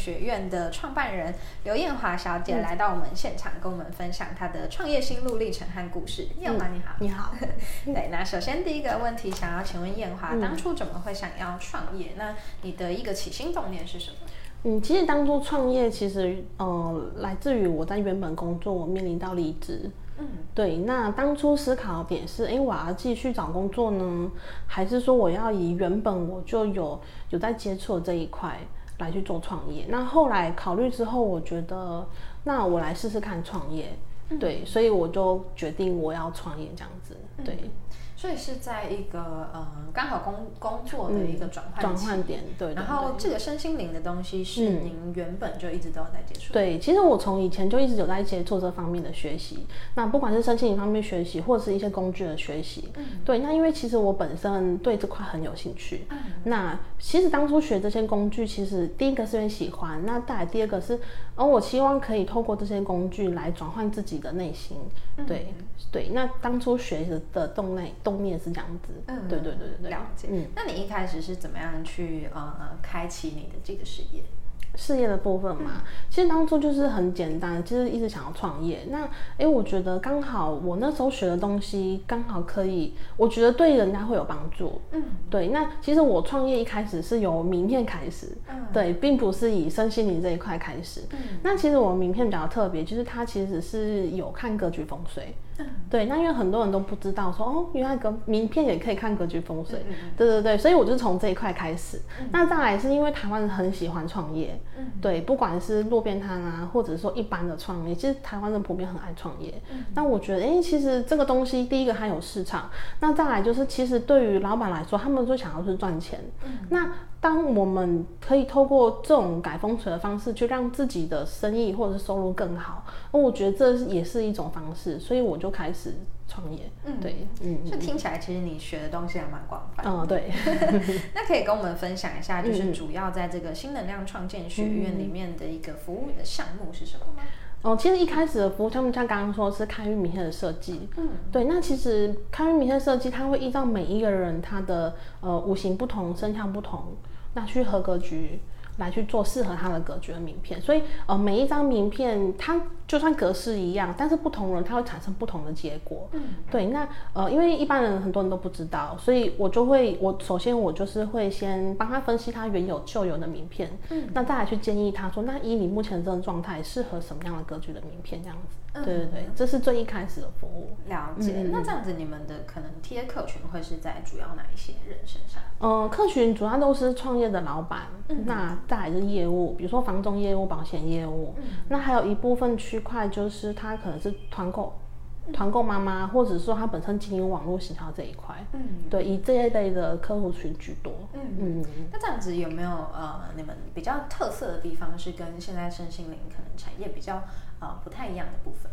学院的创办人刘艳华小姐来到我们现场，跟我们分享她的创业心路历程和故事。艳华你好，你好，对，那首先第一个问题，想要请问艳华，嗯当初怎么会想要创业？那你的一个起心动念是什么？嗯，其实当初创业，其实呃，来自于我在原本工作，我面临到离职。嗯，对，那当初思考的点是，哎，我要继续找工作呢，还是说我要以原本我就有有在接触这一块来去做创业？那后来考虑之后，我觉得那我来试试看创业。对，所以我就决定我要创业这样子。对，所以是在一个呃刚好工工作的一个转换期。转换点，对对然后这个身心灵的东西是嗯。您原本就一直都有在接触的。对，其实我从以前就一直有在接触这方面的学习，那不管是身心灵方面学习，或者是一些工具的学习，嗯。对，那因为其实我本身对这块很有兴趣，那其实当初学这些工具，其实第一个是因为喜欢，那再来第二个是，哦，我希望可以透过这些工具来转换自己的内心，对对，那当初学的的动内动念是这样子，嗯对对对对对，了解。嗯。那你一开始是怎么样去呃开启你的这个事业？事业的部分嘛，其实当初就是很简单，就是一直想要创业。那诶，我觉得刚好我那时候学的东西刚好可以，我觉得对人家会有帮助。嗯，对。那其实我创业一开始是由名片开始，嗯对，并不是以身心灵这一块开始。嗯那其实我名片比较特别，就是它其实是有看格局风水。嗯 对，那因为很多人都不知道说哦，原来格名片也可以看格局风水。嗯嗯对对对，所以我就从这一块开始。那再来是因为台湾人很喜欢创业，嗯对，不管是路边摊啊，或者说一般的创业，其实台湾人普遍很爱创业。嗯那我觉得，哎、其实这个东西，第一个它有市场，那再来就是，其实对于老板来说，他们最想要是赚钱。嗯那当我们可以透过这种改风水的方式，去让自己的生意或者是收入更好，那我觉得这也是一种方式，所以我就开始创业。嗯对，嗯就听起来，其实你学的东西还蛮广泛。嗯，对。那可以跟我们分享一下，就是嗯主要在这个新能量创建学院里面的一个服务的项目是什么吗？哦，其实一开始的服务项目像刚刚说是开运名片的设计，嗯对，那其实开运名片设计，它会依照每一个人他的呃五行不同、生肖不同，那去合格局来去做适合他的格局的名片。所以呃每一张名片，它就算格式一样，但是不同人他会产生不同的结果。嗯对，那呃，因为一般人很多人都不知道，所以我就会，我首先我就是会先帮他分析他原有旧有的名片，嗯那再来去建议他说，那以你目前这种状态，适合什么样的格局的名片这样子。嗯对对对，这是最一开始的服务。了解。嗯嗯嗯那这样子，你们的可能贴客群会是在主要哪一些人身上？呃，客群主要都是创业的老板，嗯那再来是业务，比如说房仲业务、保险业务，嗯那还有一部分区块就是他可能是团购、团购妈妈，或者说他本身经营网络行销这一块，嗯对，以这一类的客户群居多。嗯嗯，那这样子有没有呃，你们比较特色的地方是跟现在身心灵可能产业比较呃不太一样的部分？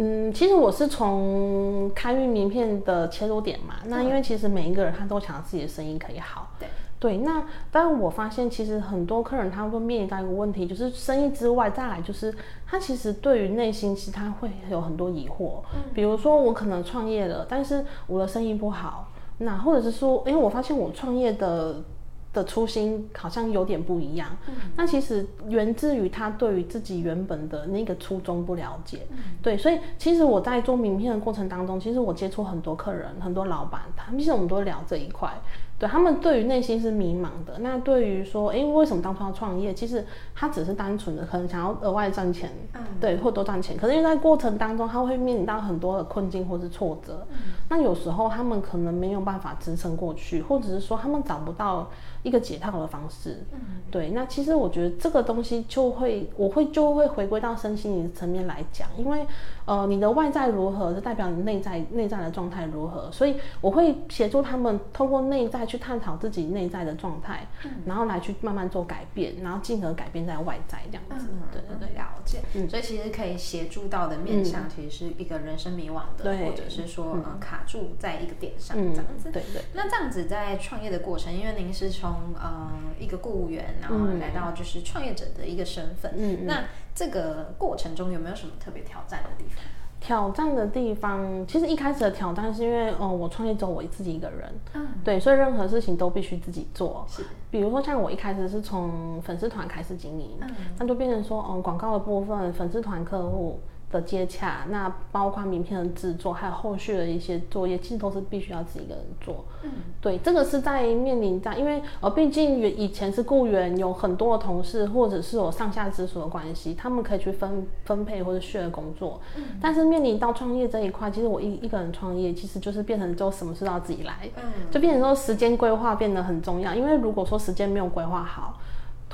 嗯，其实我是从开运名片的切入点嘛，那因为其实每一个人他都想要自己的生意可以好，对，对，那当然我发现其实很多客人他会面临到一个问题，就是生意之外，再来就是他其实对于内心其实他会有很多疑惑，比如说我可能创业了，但是我的生意不好，那或者是说，因为我发现我创业的。的初心好像有点不一样，嗯那其实源自于他对于自己原本的那个初衷不了解，嗯对，所以其实我在做名片的过程当中，其实我接触很多客人、很多老板，他们其实我们都聊这一块，对他们对于内心是迷茫的。那对于说，哎，为什么当初要创业？其实他只是单纯的可能想要额外赚钱，嗯对，或多赚钱。可是因为在过程当中，他会面临到很多的困境或是挫折，那有时候他们可能没有办法支撑过去，或者是说他们找不到一个解套的方式。对，那其实我觉得这个东西就会，我会就会回归到身心灵层面来讲，因为呃，你的外在如何，是代表你内在内在的状态如何，所以我会协助他们透过内在去探讨自己内在的状态，嗯然后来去慢慢做改变，然后进而改变在外在这样子。对对对。了解。嗯所以其实可以协助到的面向，其实是一个人生迷惘的，对或者是说呃卡住在一个点上嗯这样子。对对。那这样子在创业的过程，因为您是从呃一个雇务员，然后嗯来到就是创业者的一个身份，嗯嗯那这个过程中有没有什么特别挑战的地方？挑战的地方，其实一开始的挑战是因为，哦，我创业只有我自己一个人，嗯，对，所以任何事情都必须自己做。是，比如说像我一开始是从粉丝团开始经营，嗯。那就变成说，嗯，广告的部分，粉丝团客户的接洽，那包括名片的制作，还有后续的一些作业，其实都是必须要自己一个人做。嗯，对，这个是在面临在，因为呃，毕竟以前是雇员，有很多的同事或者是有上下直属的关系，他们可以去分分配或者 share 工作。嗯但是面临到创业这一块，其实我一一个人创业，其实就是变成就什么事都要自己来，嗯，就变成说时间规划变得很重要。因为如果说时间没有规划好，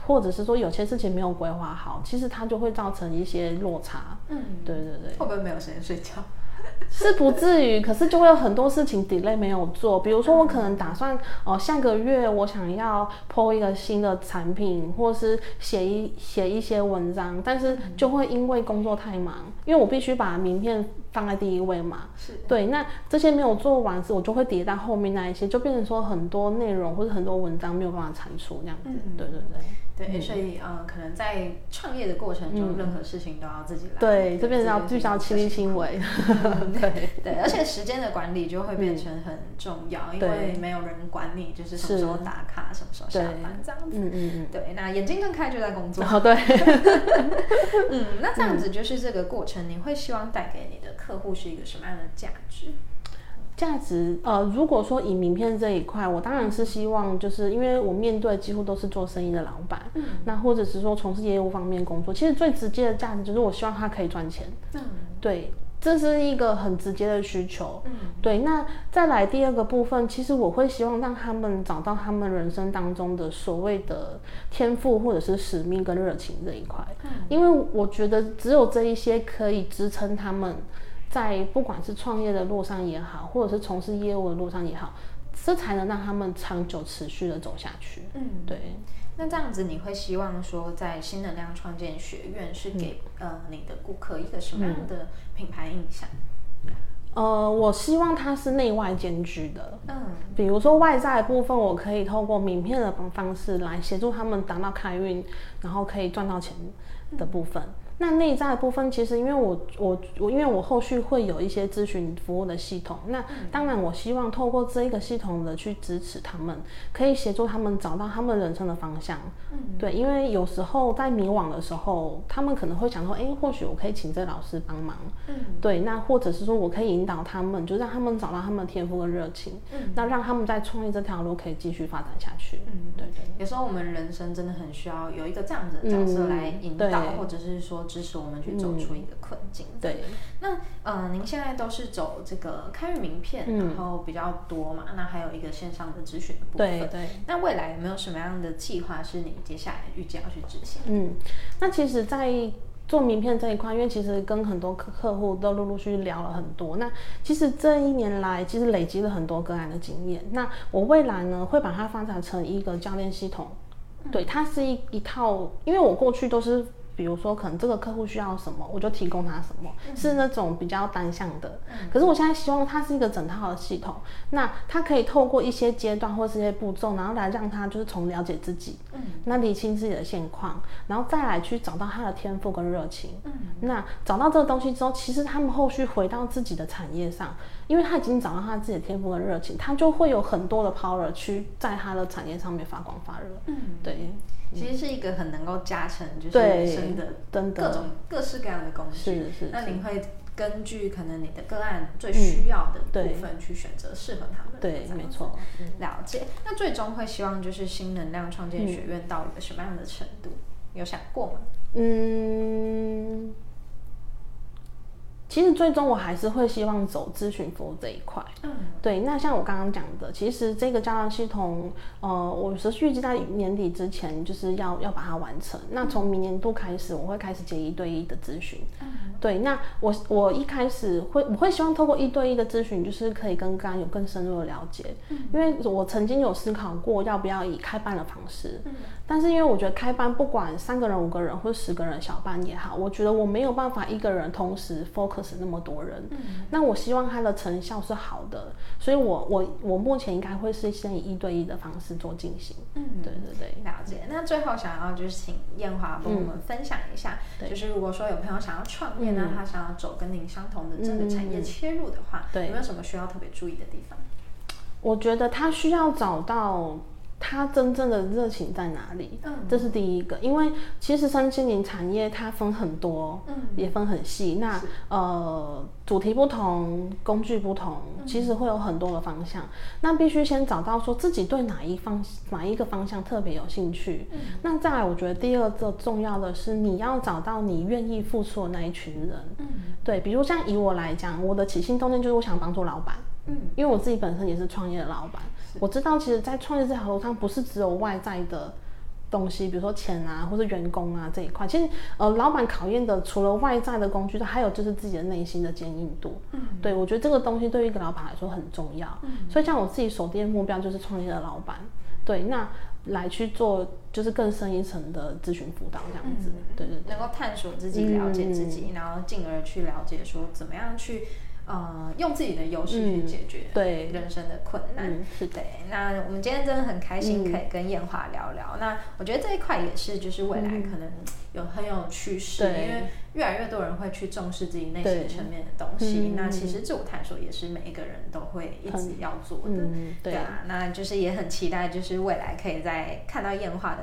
或者是说有些事情没有规划好，其实它就会造成一些落差。嗯，对对对。会不会没有时间睡觉？是不至于，可是就会有很多事情 delay 没有做。比如说，我可能打算哦、下个月我想要 PO 一个新的产品，或是写一写一些文章，但是就会因为工作太忙，因为我必须把名片放在第一位嘛。是，对，那这些没有做完时，我就会叠到后面那一些，就变成说很多内容或者很多文章没有办法产出这样子。嗯对对对。对，所以呃，可能在创业的过程中，任何事情都要自己来。嗯对，这边是要这必须要亲力亲为。对。对，而且时间的管理就会变成很重要，因为对没有人管你，就是什么时候打卡，什么时候下班这样子。嗯嗯嗯。对，那眼睛睁开就在工作。哦，对。嗯，那这样子就是这个过程，你会希望带给你的客户是一个什么样的价值？价值，呃，如果说以名片这一块，我当然是希望，就是因为我面对几乎都是做生意的老板，嗯，那或者是说从事业务方面工作，其实最直接的价值就是我希望他可以赚钱，嗯，对，这是一个很直接的需求，嗯，对。那再来第二个部分，其实我会希望让他们找到他们人生当中的所谓的天赋或者是使命跟热情这一块，嗯，因为我觉得只有这一些可以支撑他们。在不管是创业的路上也好，或者是从事业务的路上也好，这才能让他们长久持续的走下去。嗯，对。那这样子，你会希望说，在新能量创建学院是给、呃你的顾客一个什么样的品牌印象？呃，我希望它是内外兼具的。嗯，比如说外在的部分，我可以透过名片的方式来协助他们达到开运，然后可以赚到钱的部分。那内在的部分，其实因为我我我，因为我后续会有一些咨询服务的系统，那当然我希望透过这一个系统的去支持他们，可以协助他们找到他们人生的方向。嗯，对，因为有时候在迷惘的时候，他们可能会想说，哎，或许我可以请这老师帮忙。嗯，对，那或者是说我可以引导他们，就让他们找到他们的天赋跟热情，嗯，那让他们在创业这条路可以继续发展下去。嗯，对对。有时候我们人生真的很需要有一个这样子的角色来引导，对或者是说支持我们去走出一个困境。对，那呃，您现在都是走这个开运名片，嗯然后比较多嘛，那还有一个线上的咨询的部分。对对。那未来有没有什么样的计划是你接下来预计要去执行？嗯，那其实，在做名片这一块，因为其实跟很多客客户都陆陆续续聊了很多。那其实这一年来，其实累积了很多个案的经验。那我未来呢，会把它发展成一个教练系统。对，它是一一套，因为我过去都是。比如说，可能这个客户需要什么，我就提供他什么，是那种比较单向的。可是我现在希望它是一个整套的系统，那它可以透过一些阶段或是一些步骤，然后来让他就是从了解自己，嗯，那理清自己的现况，然后再来去找到他的天赋跟热情。嗯，那找到这个东西之后，其实他们后续回到自己的产业上，因为他已经找到他自己的天赋跟热情，他就会有很多的 power 去在他的产业上面发光发热。嗯，对。其实是一个很能够加成就是人生的各种各式各样的工具。是是是那您会根据可能你的个案最需要的部分去选择适合他们的。对，没错。嗯了解。那最终会希望就是新能量创建学院到一个什么样的程度？有想过吗？嗯，其实最终我还是会希望走咨询服务这一块。嗯，对，那像我刚刚讲的，其实这个教练系统，呃，我是预计在年底之前就是要要把它完成。那从明年度开始，我会开始接一对一的咨询。嗯对，那我我一开始会我会希望透过一对一的咨询，就是可以跟刚有更深入的了解，嗯因为我曾经有思考过要不要以开班的方式，嗯但是因为我觉得开班不管三个人、五个人或者十个人小班也好，我觉得我没有办法一个人同时 focus 那么多人，那我希望它的成效是好的，所以我我我目前应该会是先以一对一的方式做进行，嗯。对对对。了解。那最后想要就是请燕华帮我们分享一下，对。就是如果说有朋友想要创业呢，他想要走跟您相同的这个产业切入的话，对。有没有什么需要特别注意的地方？我觉得他需要找到他真正的热情在哪里，嗯这是第一个。因为其实身心灵产业它分很多，嗯也分很细。那呃，主题不同，工具不同，嗯其实会有很多的方向。那必须先找到说自己对哪一方哪一个方向特别有兴趣。嗯那再来，我觉得第二个重要的是你要找到你愿意付出的那一群人。嗯对，比如像以我来讲，我的起心动念就是我想帮助老板。嗯因为我自己本身也是创业的老板，我知道其实，在创业这条路上，不是只有外在的东西，比如说钱啊，或是员工啊这一块。其实，呃，老板考验的除了外在的工具，还有就是自己的内心的坚硬度。嗯对我觉得这个东西对于一个老板来说很重要。所以，像我自己锁定的目标就是创业的老板。对，那来去做就是更深一层的咨询辅导这样子。对对对。能够探索自己、了解自己，然后进而去了解说怎么样去呃用自己的优势去解决对人生的困难。嗯，是的。对，那我们今天真的很开心嗯可以跟燕华聊聊。那我觉得这一块也是，就是未来嗯可能有很有趋势，对因为越来越多人会去重视自己内心层面的东西。嗯那其实自我探索也是每一个人都会一直要做的。嗯，对。啊，那就是也很期待，就是未来可以在看到燕华